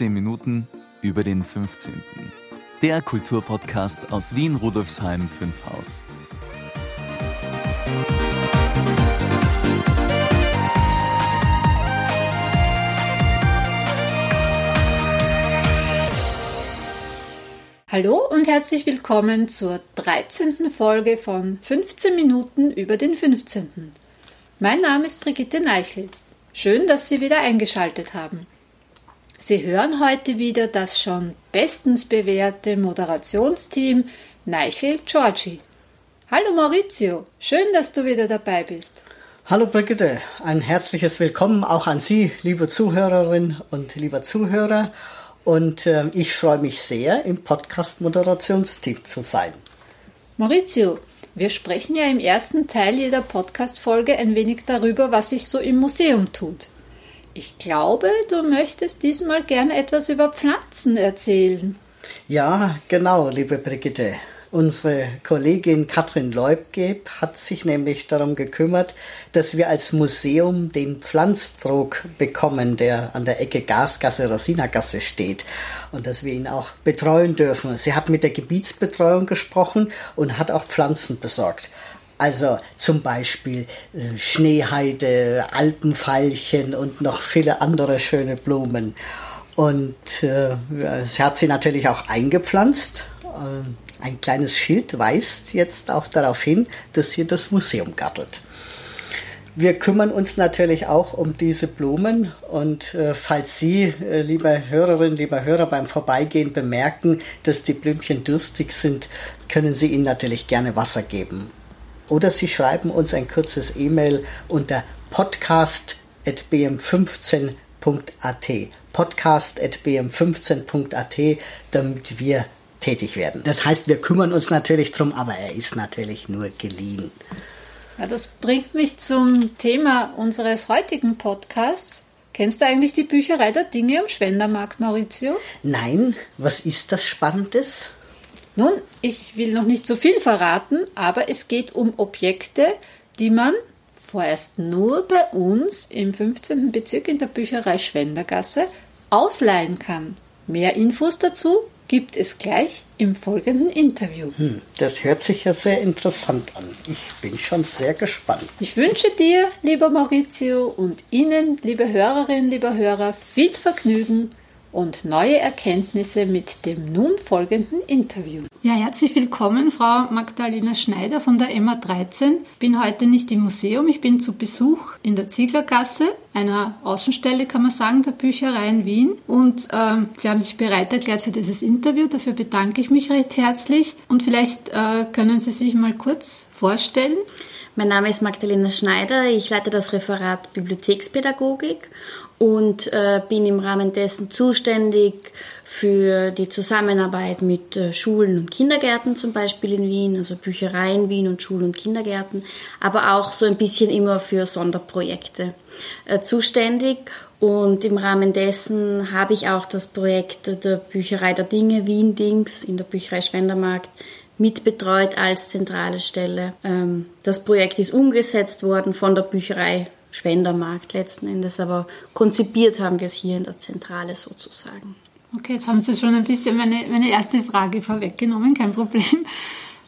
15 Minuten über den 15. Der Kulturpodcast aus Wien Rudolfsheim 5 Haus. Hallo und herzlich willkommen zur 13. Folge von 15 Minuten über den 15. Mein Name ist Brigitte Neichel. Schön, dass Sie wieder eingeschaltet haben. Sie hören heute wieder das schon bestens bewährte Moderationsteam Neichel Giorgi. Hallo Maurizio, schön, dass du wieder dabei bist. Hallo Brigitte, ein herzliches Willkommen auch an Sie, liebe Zuhörerin und lieber Zuhörer. Und äh, ich freue mich sehr, im Podcast-Moderationsteam zu sein. Maurizio, wir sprechen ja im ersten Teil jeder Podcast-Folge ein wenig darüber, was sich so im Museum tut. Ich glaube, du möchtest diesmal gerne etwas über Pflanzen erzählen. Ja, genau, liebe Brigitte. Unsere Kollegin Katrin Leubgeb hat sich nämlich darum gekümmert, dass wir als Museum den Pflanzdruck bekommen, der an der Ecke Gasgasse, Rosinagasse steht und dass wir ihn auch betreuen dürfen. Sie hat mit der Gebietsbetreuung gesprochen und hat auch Pflanzen besorgt. Also zum Beispiel äh, Schneeheide, Alpenveilchen und noch viele andere schöne Blumen. Und äh, sie hat sie natürlich auch eingepflanzt. Äh, ein kleines Schild weist jetzt auch darauf hin, dass hier das Museum gattelt. Wir kümmern uns natürlich auch um diese Blumen und äh, falls Sie, äh, liebe Hörerinnen, lieber Hörer, beim Vorbeigehen bemerken, dass die Blümchen durstig sind, können Sie ihnen natürlich gerne Wasser geben. Oder Sie schreiben uns ein kurzes E-Mail unter podcast.bm15.at podcast.bm15.at, damit wir tätig werden. Das heißt, wir kümmern uns natürlich drum, aber er ist natürlich nur geliehen. Ja, das bringt mich zum Thema unseres heutigen Podcasts. Kennst du eigentlich die Bücherei der Dinge am Schwendermarkt, Maurizio? Nein, was ist das Spannendes? Nun, ich will noch nicht so viel verraten, aber es geht um Objekte, die man vorerst nur bei uns im 15. Bezirk in der Bücherei Schwendergasse ausleihen kann. Mehr Infos dazu gibt es gleich im folgenden Interview. Hm, das hört sich ja sehr interessant an. Ich bin schon sehr gespannt. Ich wünsche dir, lieber Maurizio, und Ihnen, liebe Hörerinnen, lieber Hörer, viel Vergnügen und neue Erkenntnisse mit dem nun folgenden Interview. Ja, herzlich willkommen, Frau Magdalena Schneider von der MA13. Ich bin heute nicht im Museum, ich bin zu Besuch in der Zieglergasse, einer Außenstelle, kann man sagen, der Bücherei in Wien. Und äh, Sie haben sich bereit erklärt für dieses Interview. Dafür bedanke ich mich recht herzlich. Und vielleicht äh, können Sie sich mal kurz vorstellen. Mein Name ist Magdalena Schneider. Ich leite das Referat Bibliothekspädagogik und äh, bin im Rahmen dessen zuständig für die Zusammenarbeit mit äh, Schulen und Kindergärten zum Beispiel in Wien, also Büchereien Wien und Schulen und Kindergärten, aber auch so ein bisschen immer für Sonderprojekte äh, zuständig. Und im Rahmen dessen habe ich auch das Projekt der Bücherei der Dinge Wien Dings in der Bücherei Schwendermarkt mitbetreut als zentrale Stelle. Ähm, das Projekt ist umgesetzt worden von der Bücherei Schwendermarkt letzten Endes, aber konzipiert haben wir es hier in der Zentrale sozusagen. Okay, jetzt haben Sie schon ein bisschen meine, meine erste Frage vorweggenommen, kein Problem.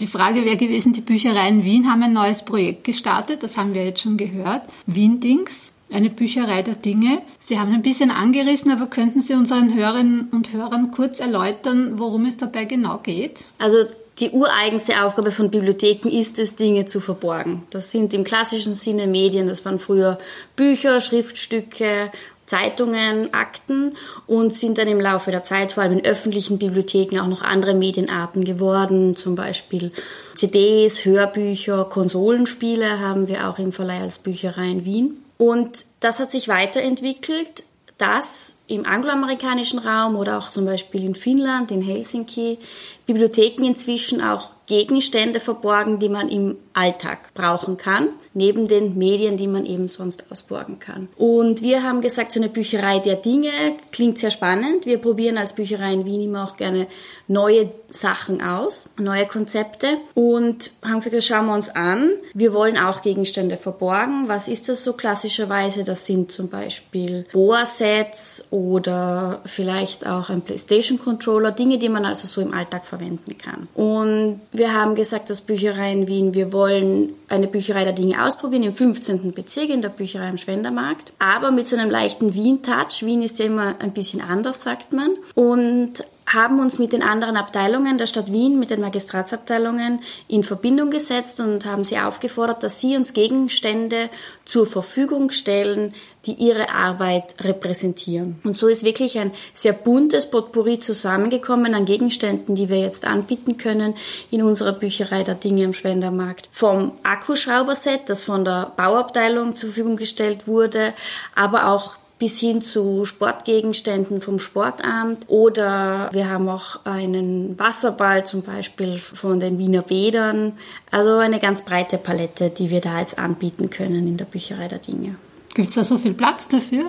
Die Frage wäre gewesen, die Büchereien Wien haben ein neues Projekt gestartet, das haben wir jetzt schon gehört. Wien Dings, eine Bücherei der Dinge. Sie haben ein bisschen angerissen, aber könnten Sie unseren Hörerinnen und Hörern kurz erläutern, worum es dabei genau geht? Also die ureigenste Aufgabe von Bibliotheken ist es, Dinge zu verborgen. Das sind im klassischen Sinne Medien, das waren früher Bücher, Schriftstücke, Zeitungen, Akten und sind dann im Laufe der Zeit vor allem in öffentlichen Bibliotheken auch noch andere Medienarten geworden, zum Beispiel CDs, Hörbücher, Konsolenspiele haben wir auch im Verleih als Bücherei in Wien. Und das hat sich weiterentwickelt dass im angloamerikanischen Raum oder auch zum Beispiel in Finnland, in Helsinki, Bibliotheken inzwischen auch Gegenstände verborgen, die man im Alltag brauchen kann. neben den Medien, die man eben sonst ausborgen kann. Und wir haben gesagt, so eine Bücherei der Dinge klingt sehr spannend. Wir probieren als Bücherei in Wien immer auch gerne neue Sachen aus, neue Konzepte und haben gesagt, das schauen wir uns an. Wir wollen auch Gegenstände verborgen. Was ist das so klassischerweise? Das sind zum Beispiel Bohrsets oder vielleicht auch ein PlayStation Controller, Dinge, die man also so im Alltag verwenden kann. Und wir haben gesagt, dass Bücherei in Wien, wir wollen eine Bücherei der Dinge ausprobieren im 15. Bezirk in der Bücherei am Schwendermarkt, aber mit so einem leichten Wien-Touch. Wien ist ja immer ein bisschen anders, sagt man. Und haben uns mit den anderen Abteilungen der Stadt Wien, mit den Magistratsabteilungen in Verbindung gesetzt und haben sie aufgefordert, dass sie uns Gegenstände zur Verfügung stellen, die ihre Arbeit repräsentieren. Und so ist wirklich ein sehr buntes Potpourri zusammengekommen an Gegenständen, die wir jetzt anbieten können in unserer Bücherei der Dinge am Schwendermarkt. Vom Akkuschrauberset, das von der Bauabteilung zur Verfügung gestellt wurde, aber auch bis hin zu Sportgegenständen vom Sportamt oder wir haben auch einen Wasserball zum Beispiel von den Wiener Bädern. Also eine ganz breite Palette, die wir da jetzt anbieten können in der Bücherei der Dinge. Gibt es da so viel Platz dafür?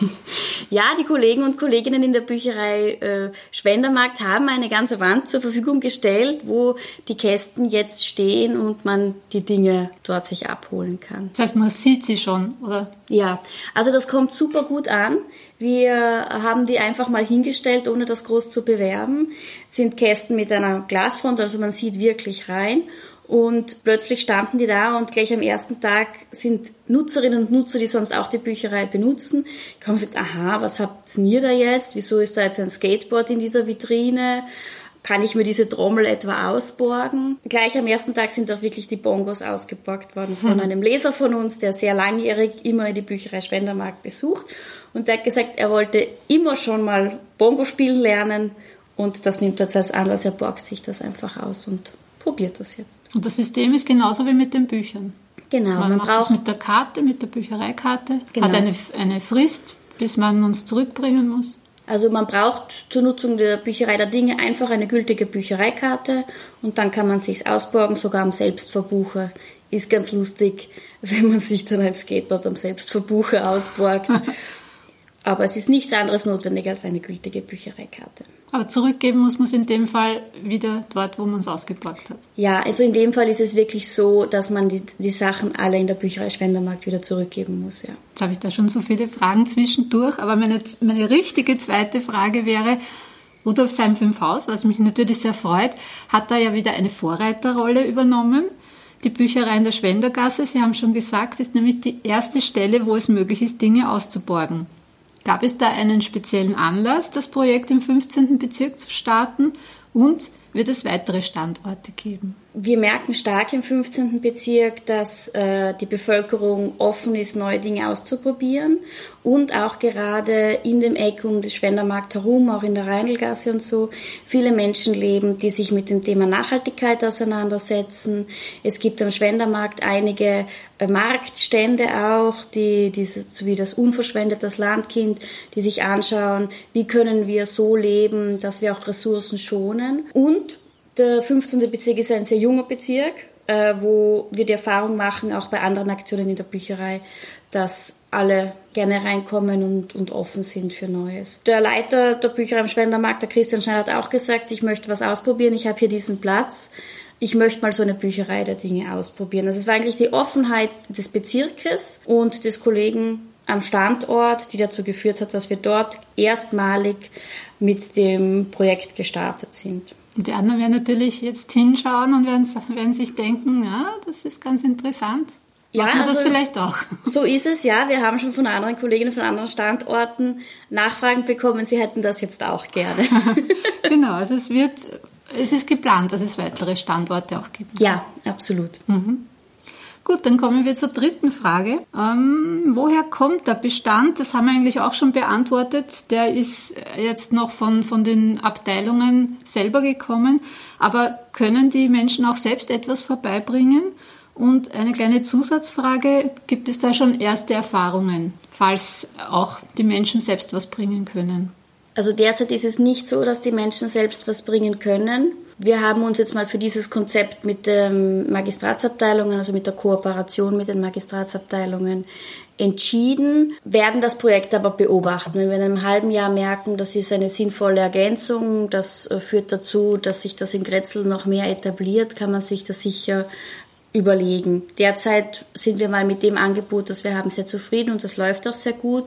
ja, die Kollegen und Kolleginnen in der Bücherei äh, Schwendermarkt haben eine ganze Wand zur Verfügung gestellt, wo die Kästen jetzt stehen und man die Dinge dort sich abholen kann. Das heißt, man sieht sie schon, oder? Ja, also das kommt super gut an. Wir haben die einfach mal hingestellt, ohne das groß zu bewerben. Sind Kästen mit einer Glasfront, also man sieht wirklich rein. Und plötzlich standen die da und gleich am ersten Tag sind Nutzerinnen und Nutzer, die sonst auch die Bücherei benutzen, haben gesagt, aha, was habt ihr da jetzt? Wieso ist da jetzt ein Skateboard in dieser Vitrine? Kann ich mir diese Trommel etwa ausborgen? Gleich am ersten Tag sind auch wirklich die Bongos ausgeborgt worden von hm. einem Leser von uns, der sehr langjährig immer die Bücherei Schwendermarkt besucht. Und der hat gesagt, er wollte immer schon mal Bongo spielen lernen und das nimmt er jetzt als Anlass, er borgt sich das einfach aus und probiert das jetzt. Und das System ist genauso wie mit den Büchern. Genau. Man, man macht braucht das mit der Karte, mit der Büchereikarte, genau. hat eine, eine Frist, bis man uns zurückbringen muss. Also man braucht zur Nutzung der Bücherei der Dinge einfach eine gültige Büchereikarte und dann kann man sich's ausborgen, sogar am Selbstverbucher. Ist ganz lustig, wenn man sich dann ein Skateboard am Selbstverbucher ausborgt. Aber es ist nichts anderes notwendig als eine gültige Büchereikarte. Aber zurückgeben muss man es in dem Fall wieder dort, wo man es ausgepackt hat. Ja, also in dem Fall ist es wirklich so, dass man die, die Sachen alle in der Bücherei Schwendermarkt wieder zurückgeben muss. Ja. Jetzt habe ich da schon so viele Fragen zwischendurch, aber meine, meine richtige zweite Frage wäre, Rudolfsheim 5 Haus, was mich natürlich sehr freut, hat da ja wieder eine Vorreiterrolle übernommen. Die Bücherei in der Schwendergasse, Sie haben schon gesagt, ist nämlich die erste Stelle, wo es möglich ist, Dinge auszuborgen. Gab es da einen speziellen Anlass, das Projekt im 15. Bezirk zu starten und wird es weitere Standorte geben? Wir merken stark im 15. Bezirk, dass äh, die Bevölkerung offen ist, neue Dinge auszuprobieren und auch gerade in dem Eck um den Schwendermarkt herum, auch in der Rheinlgasse und so, viele Menschen leben, die sich mit dem Thema Nachhaltigkeit auseinandersetzen. Es gibt am Schwendermarkt einige äh, Marktstände auch, die dieses, wie das unverschwendet das Landkind, die sich anschauen, wie können wir so leben, dass wir auch Ressourcen schonen und der 15. Bezirk ist ein sehr junger Bezirk, äh, wo wir die Erfahrung machen, auch bei anderen Aktionen in der Bücherei, dass alle gerne reinkommen und, und offen sind für Neues. Der Leiter der Bücherei am Schwendermarkt, der Christian Schneider, hat auch gesagt, ich möchte was ausprobieren, ich habe hier diesen Platz, ich möchte mal so eine Bücherei der Dinge ausprobieren. Also es war eigentlich die Offenheit des Bezirkes und des Kollegen am Standort, die dazu geführt hat, dass wir dort erstmalig mit dem Projekt gestartet sind. Und die anderen werden natürlich jetzt hinschauen und werden, werden sich denken, ja, das ist ganz interessant. Ja, also, das vielleicht auch. So ist es, ja. Wir haben schon von anderen Kolleginnen von anderen Standorten Nachfragen bekommen, sie hätten das jetzt auch gerne. genau, also es wird, es ist geplant, dass es weitere Standorte auch gibt. Ja, absolut. Mhm. Gut, dann kommen wir zur dritten Frage. Ähm, woher kommt der Bestand? Das haben wir eigentlich auch schon beantwortet. Der ist jetzt noch von, von den Abteilungen selber gekommen. Aber können die Menschen auch selbst etwas vorbeibringen? Und eine kleine Zusatzfrage, gibt es da schon erste Erfahrungen, falls auch die Menschen selbst was bringen können? Also derzeit ist es nicht so, dass die Menschen selbst was bringen können. Wir haben uns jetzt mal für dieses Konzept mit den Magistratsabteilungen, also mit der Kooperation mit den Magistratsabteilungen entschieden, werden das Projekt aber beobachten. Wenn wir in einem halben Jahr merken, das ist eine sinnvolle Ergänzung, das äh, führt dazu, dass sich das in Grätzl noch mehr etabliert, kann man sich das sicher überlegen. Derzeit sind wir mal mit dem Angebot, das wir haben, sehr zufrieden und das läuft auch sehr gut.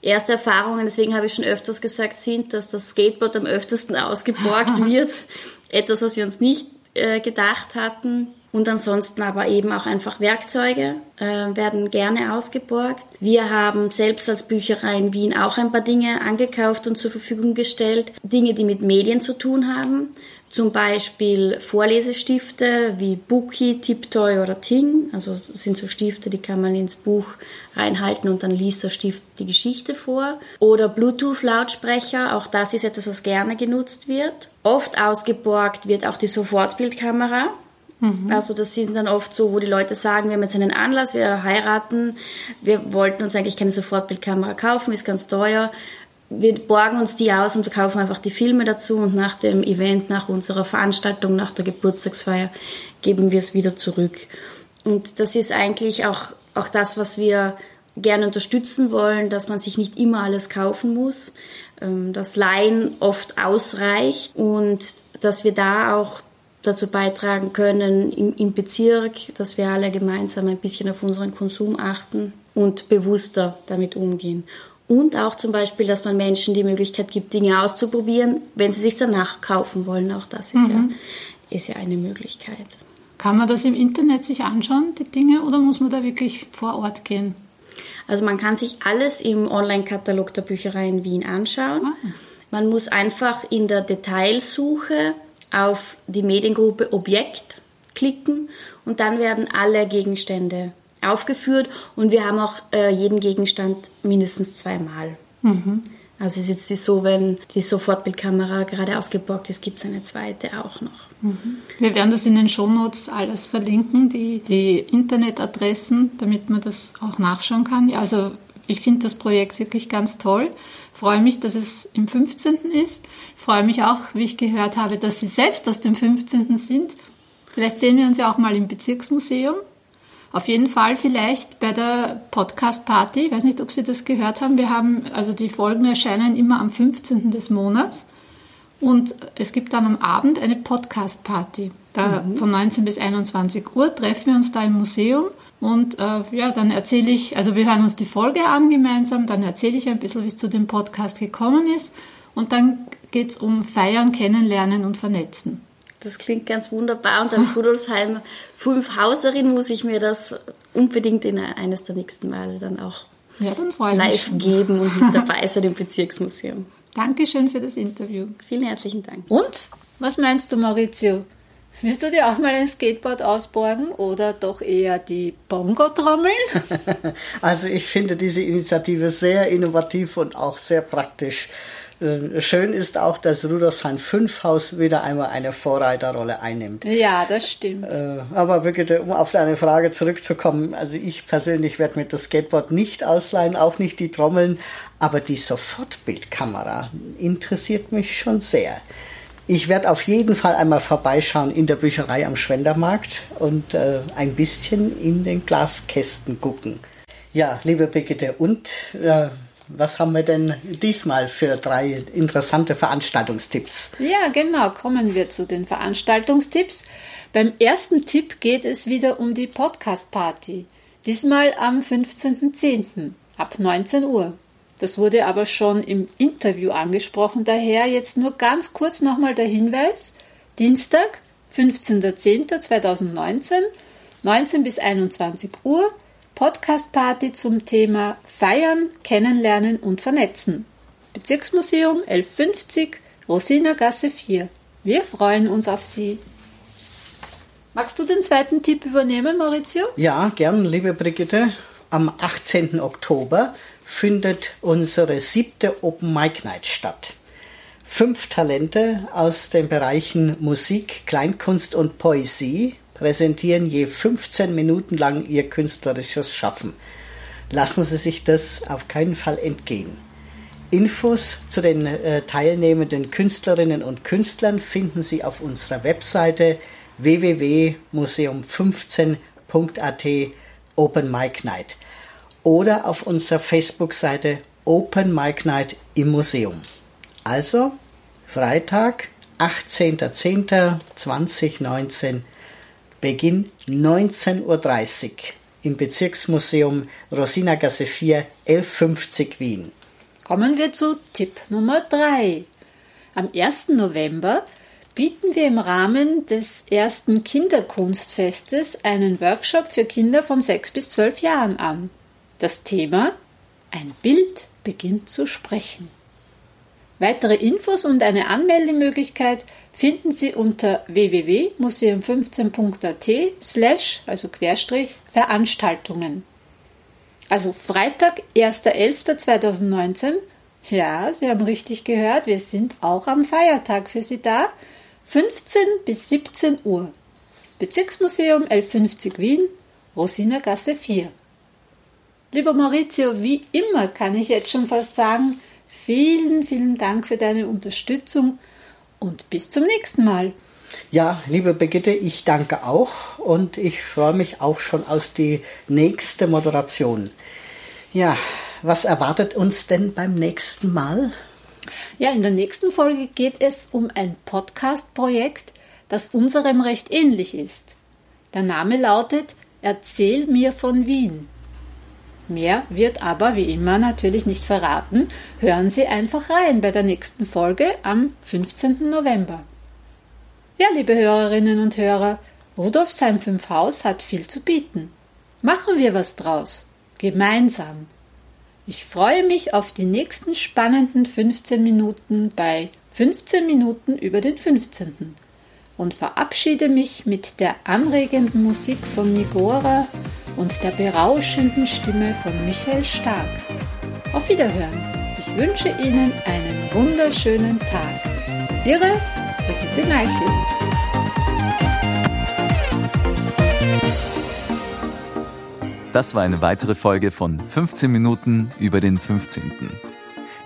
Erste Erfahrungen, deswegen habe ich schon öfters gesagt, sind, dass das Skateboard am öftesten ausgeborgt wird. Etwas, was wir uns nicht äh, gedacht hatten. Und ansonsten aber eben auch einfach Werkzeuge äh, werden gerne ausgeborgt. Wir haben selbst als Bücherei in Wien auch ein paar Dinge angekauft und zur Verfügung gestellt. Dinge, die mit Medien zu tun haben. Zum Beispiel Vorlesestifte wie Bookie, Tiptoy oder Ting. Also das sind so Stifte, die kann man ins Buch reinhalten und dann liest der Stift die Geschichte vor. Oder Bluetooth-Lautsprecher, auch das ist etwas, was gerne genutzt wird. Oft ausgeborgt wird auch die Sofortbildkamera. Mhm. Also das sind dann oft so, wo die Leute sagen, wir haben jetzt einen Anlass, wir heiraten, wir wollten uns eigentlich keine Sofortbildkamera kaufen, ist ganz teuer. Wir borgen uns die aus und kaufen einfach die Filme dazu und nach dem Event, nach unserer Veranstaltung, nach der Geburtstagsfeier geben wir es wieder zurück. Und das ist eigentlich auch, auch das, was wir gerne unterstützen wollen, dass man sich nicht immer alles kaufen muss, ähm, dass Laien oft ausreicht und dass wir da auch dazu beitragen können im, im Bezirk, dass wir alle gemeinsam ein bisschen auf unseren Konsum achten und bewusster damit umgehen. Und auch zum Beispiel, dass man Menschen die Möglichkeit gibt, Dinge auszuprobieren, wenn sie sich danach kaufen wollen. Auch das ist, mhm. ja, ist ja eine Möglichkeit. Kann man das im Internet sich anschauen, die Dinge, oder muss man da wirklich vor Ort gehen? Also man kann sich alles im Online-Katalog der Bücherei in Wien anschauen. Ah. Man muss einfach in der Detailsuche auf die Mediengruppe Objekt klicken und dann werden alle Gegenstände aufgeführt und wir haben auch äh, jeden Gegenstand mindestens zweimal. Mhm. Also es ist jetzt so, wenn die Sofortbildkamera gerade ausgeborgt ist, gibt es eine zweite auch noch. Mhm. Wir werden das in den Shownotes alles verlinken, die, die Internetadressen, damit man das auch nachschauen kann. Also ich finde das Projekt wirklich ganz toll freue mich, dass es im 15. ist. Freue mich auch, wie ich gehört habe, dass Sie selbst aus dem 15. sind. Vielleicht sehen wir uns ja auch mal im Bezirksmuseum. Auf jeden Fall vielleicht bei der Podcast-Party. Ich weiß nicht, ob Sie das gehört haben. Wir haben, also die Folgen erscheinen immer am 15. des Monats. Und es gibt dann am Abend eine Podcast-Party. Da mhm. von 19 bis 21 Uhr treffen wir uns da im Museum und äh, ja, dann erzähle ich, also wir hören uns die Folge an gemeinsam, dann erzähle ich ein bisschen, wie es zu dem Podcast gekommen ist. Und dann geht es um Feiern, Kennenlernen und Vernetzen. Das klingt ganz wunderbar. Und als Rudolfsheim Fünfhauserin muss ich mir das unbedingt in eines der nächsten Male dann auch ja, dann live geben und mit dabei sein im Bezirksmuseum. Dankeschön für das Interview. Vielen herzlichen Dank. Und? Was meinst du, Maurizio? Willst du dir auch mal ein Skateboard ausborgen oder doch eher die Bongo-Trommeln? Also ich finde diese Initiative sehr innovativ und auch sehr praktisch. Äh, schön ist auch, dass Rudolfsheim 5 Haus wieder einmal eine Vorreiterrolle einnimmt. Ja, das stimmt. Äh, aber wirklich, um auf deine Frage zurückzukommen, also ich persönlich werde mir das Skateboard nicht ausleihen, auch nicht die Trommeln, aber die Sofortbildkamera interessiert mich schon sehr. Ich werde auf jeden Fall einmal vorbeischauen in der Bücherei am Schwendermarkt und äh, ein bisschen in den Glaskästen gucken. Ja, liebe Brigitte, und äh, was haben wir denn diesmal für drei interessante Veranstaltungstipps? Ja, genau, kommen wir zu den Veranstaltungstipps. Beim ersten Tipp geht es wieder um die Podcast-Party. Diesmal am 15.10. ab 19 Uhr. Das wurde aber schon im Interview angesprochen, daher jetzt nur ganz kurz nochmal der Hinweis. Dienstag, 15.10.2019, 19 bis 21 Uhr, Podcast-Party zum Thema Feiern, Kennenlernen und Vernetzen. Bezirksmuseum 1150, Rosinergasse 4. Wir freuen uns auf Sie. Magst du den zweiten Tipp übernehmen, Maurizio? Ja, gern, liebe Brigitte. Am 18. Oktober findet unsere siebte Open Mic Night statt. Fünf Talente aus den Bereichen Musik, Kleinkunst und Poesie präsentieren je 15 Minuten lang ihr künstlerisches Schaffen. Lassen Sie sich das auf keinen Fall entgehen. Infos zu den äh, teilnehmenden Künstlerinnen und Künstlern finden Sie auf unserer Webseite www.museum15.at Open Mic Night oder auf unserer Facebook-Seite Open Mic Night im Museum. Also Freitag, 18.10.2019, Beginn 19.30 Uhr im Bezirksmuseum Rosinagasse 4, 1150 Wien. Kommen wir zu Tipp Nummer 3. Am 1. November bieten wir im Rahmen des ersten Kinderkunstfestes einen Workshop für Kinder von 6 bis 12 Jahren an. Das Thema Ein Bild beginnt zu sprechen. Weitere Infos und eine Anmeldemöglichkeit finden Sie unter www.museum15.at slash, also Querstrich, Veranstaltungen. Also Freitag, 1.11.2019. Ja, Sie haben richtig gehört, wir sind auch am Feiertag für Sie da. 15 bis 17 Uhr. Bezirksmuseum 1150 Wien, Rosinergasse 4. Lieber Maurizio, wie immer kann ich jetzt schon fast sagen, vielen, vielen Dank für deine Unterstützung und bis zum nächsten Mal. Ja, liebe Brigitte, ich danke auch und ich freue mich auch schon auf die nächste Moderation. Ja, was erwartet uns denn beim nächsten Mal? Ja, in der nächsten Folge geht es um ein Podcast-Projekt, das unserem recht ähnlich ist. Der Name lautet Erzähl mir von Wien. Mehr wird aber wie immer natürlich nicht verraten. Hören Sie einfach rein bei der nächsten Folge am 15. November. Ja, liebe Hörerinnen und Hörer, Rudolfsheim 5 Haus hat viel zu bieten. Machen wir was draus. Gemeinsam. Ich freue mich auf die nächsten spannenden 15 Minuten bei 15 Minuten über den 15. und verabschiede mich mit der anregenden Musik von Nigora und der berauschenden Stimme von Michael Stark. Auf Wiederhören. Ich wünsche Ihnen einen wunderschönen Tag. Ihre Brigitte Neichel. Das war eine weitere Folge von 15 Minuten über den 15.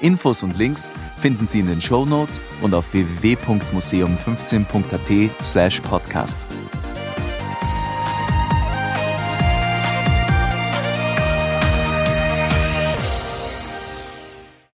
Infos und Links finden Sie in den Show Notes und auf www.museum15.at slash podcast.